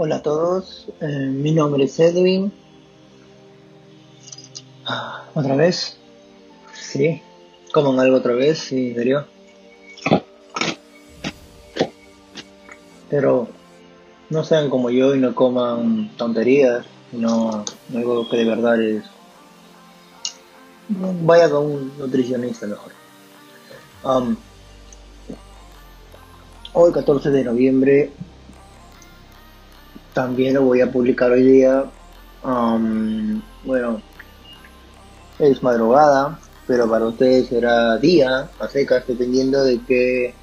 Hola a todos, eh, mi nombre es Edwin. ¿Otra vez? Sí, coman algo otra vez, sí, en serio. Pero no sean como yo y no coman tonterías, no algo que de verdad es... Vaya con un nutricionista mejor. Um, hoy 14 de noviembre también lo voy a publicar hoy día. Um, bueno, es madrugada, pero para ustedes será día, a secas, dependiendo de qué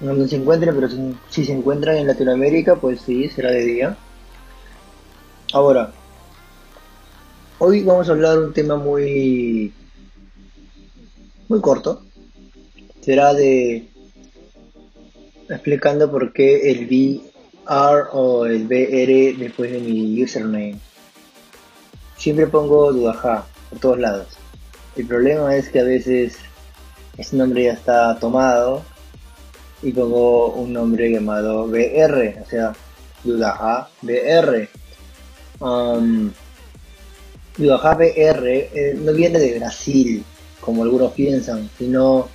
donde se encuentren, pero si, se encuentran en Latinoamérica, pues sí, será de día. Ahora, hoy vamos a hablar un tema muy muy corto. Será de explicando por qué el B R o el BR después de mi username. Siempre pongo Dudaja por todos lados. El problema es que a veces ese nombre ya está tomado y pongo un nombre llamado BR, o sea, Dudaja BR. Um, Dudaja BR eh, no viene de Brasil, como algunos piensan, sino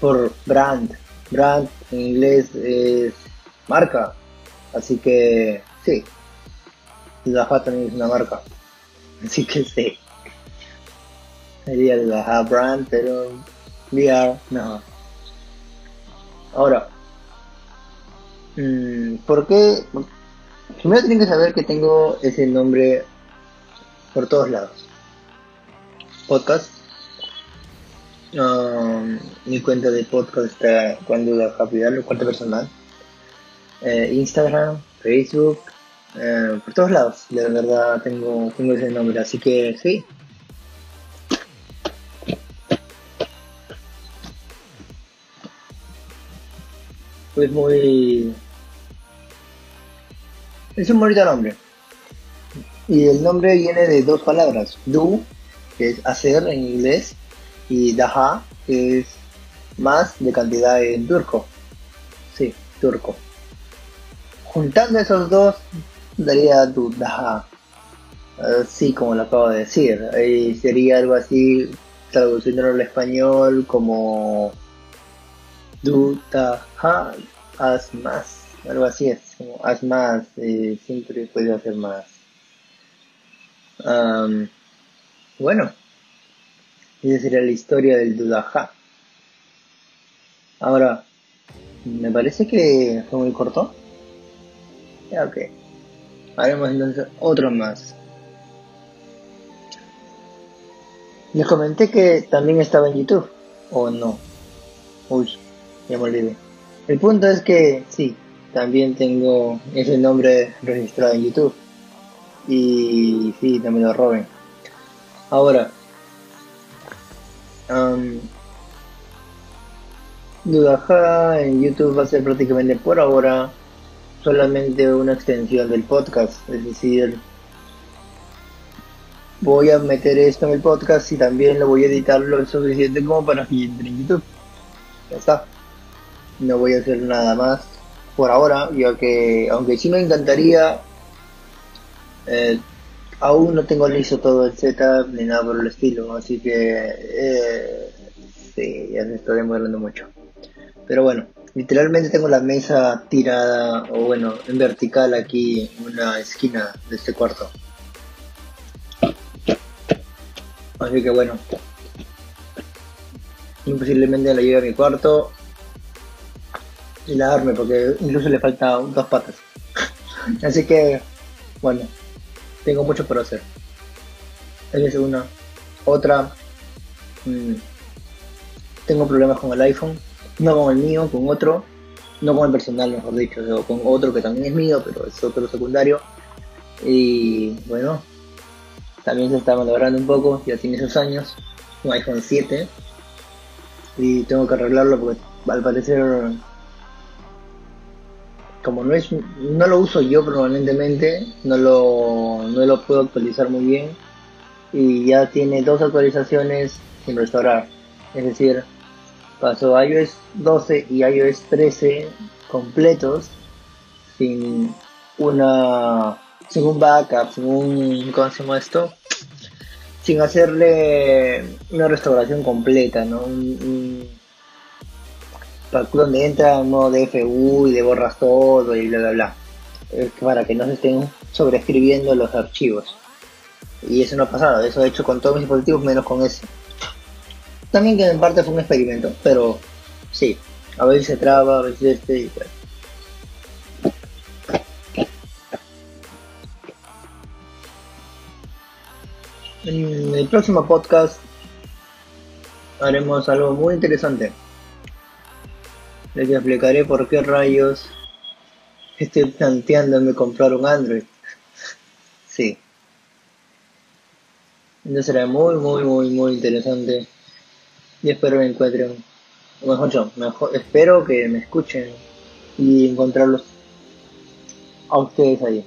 por brand. Brand en inglés es marca. Así que sí, la también es una marca. Así que sí. Sería la brand, pero VR no. Ahora, mm, ¿por qué? Primero tienen que saber que tengo ese nombre por todos lados. Podcast. Mi cuenta de podcast está cuando la capital, cuenta personal eh, Instagram, Facebook, eh, por todos lados. De verdad tengo, tengo ese nombre, así que sí. Pues muy... Es un bonito nombre. Y el nombre viene de dos palabras. Do, que es hacer en inglés, y daha, que es más de cantidad en turco. Sí, turco. Juntando esos dos, daría duda. Así como lo acabo de decir. Sería algo así, traduciéndolo al español como duda, haz más. Algo así es, como haz más, eh, siempre puedes hacer más. bueno, esa sería la historia del dudaja. Ahora, me parece que fue muy corto. Ok. Haremos entonces otro más. Les comenté que también estaba en YouTube. ¿O no? Uy, ya me olvidé. El punto es que sí, también tengo ese nombre registrado en YouTube. Y sí, también lo roben. Ahora, um, Dudaja en YouTube va a ser prácticamente por ahora solamente una extensión del podcast, es decir, voy a meter esto en el podcast y también lo voy a editar lo suficiente como para que entre en YouTube. Ya está. No voy a hacer nada más por ahora, ya que aunque sí me encantaría, eh, aún no tengo listo todo el setup ni nada por el estilo, así que eh, sí, ya se está demorando mucho. Pero bueno, Literalmente tengo la mesa tirada, o bueno, en vertical aquí en una esquina de este cuarto. Así que bueno. Posiblemente la lleve a mi cuarto y la arme porque incluso le falta dos patas. Así que, bueno, tengo mucho por hacer. Esa es una. Otra, mm, tengo problemas con el iPhone no con el mío, con otro, no con el personal, mejor dicho, con otro que también es mío, pero es otro secundario. Y bueno, también se está valorando un poco, ya tiene esos años, un iPhone 7, y tengo que arreglarlo porque al parecer, como no es no lo uso yo permanentemente, no lo, no lo puedo actualizar muy bien, y ya tiene dos actualizaciones sin restaurar, es decir, pasó iOS 12 y iOS 13 completos sin una sin un backup, sin un ¿cómo se llama esto? Sin hacerle una restauración completa, ¿no? donde entra un modo DFU y le borras todo y bla bla bla. Para que no se estén sobreescribiendo los archivos. Y eso no ha pasado, eso he hecho con todos mis dispositivos menos con ese. También que en parte fue un experimento, pero sí, a veces se traba, a veces este y tal. En el próximo podcast haremos algo muy interesante. Les explicaré por qué rayos estoy planteándome comprar un Android. Sí. Entonces será muy, muy, muy, muy interesante. Y espero que encuentren, o mejor yo, mejor, espero que me escuchen y encontrarlos a ustedes ahí.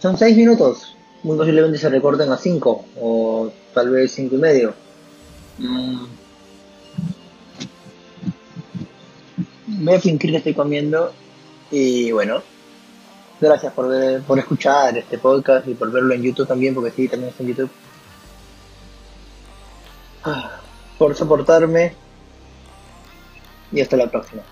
Son seis minutos. Muy posiblemente se recorten a cinco o tal vez cinco y medio. Mm. Voy que estoy comiendo y bueno, Gracias por, ver, por escuchar este podcast y por verlo en YouTube también, porque sí, también está en YouTube. Por soportarme y hasta la próxima.